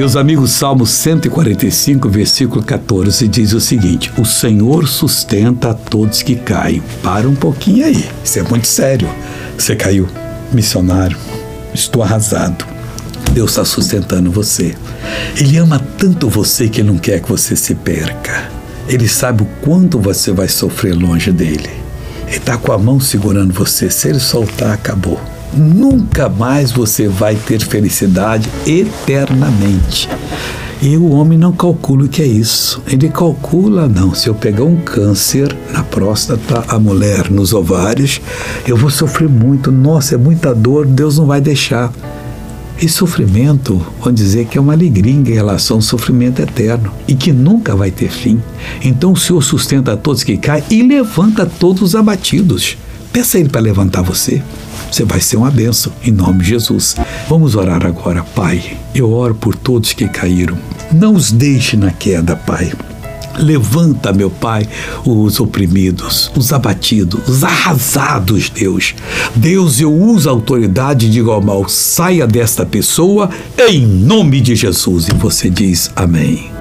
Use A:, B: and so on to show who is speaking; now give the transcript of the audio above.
A: Meus amigos, Salmo 145, versículo 14 diz o seguinte: O Senhor sustenta a todos que caem. Para um pouquinho aí. Isso é muito sério. Você caiu, missionário. Estou arrasado. Deus está sustentando você. Ele ama tanto você que ele não quer que você se perca. Ele sabe o quanto você vai sofrer longe dele. Ele está com a mão segurando você. Se ele soltar, acabou nunca mais você vai ter felicidade eternamente. E o homem não calcula o que é isso. Ele calcula, não, se eu pegar um câncer na próstata, a mulher nos ovários, eu vou sofrer muito. Nossa, é muita dor, Deus não vai deixar. E sofrimento, vamos dizer que é uma alegria em relação ao sofrimento eterno e que nunca vai ter fim. Então o Senhor sustenta todos que caem e levanta todos os abatidos. Peça a Ele para levantar você. Você vai ser uma bênção, em nome de Jesus. Vamos orar agora, Pai. Eu oro por todos que caíram. Não os deixe na queda, Pai. Levanta, meu Pai, os oprimidos, os abatidos, os arrasados, Deus. Deus, eu uso a autoridade de digo ao mal, saia desta pessoa em nome de Jesus. E você diz amém.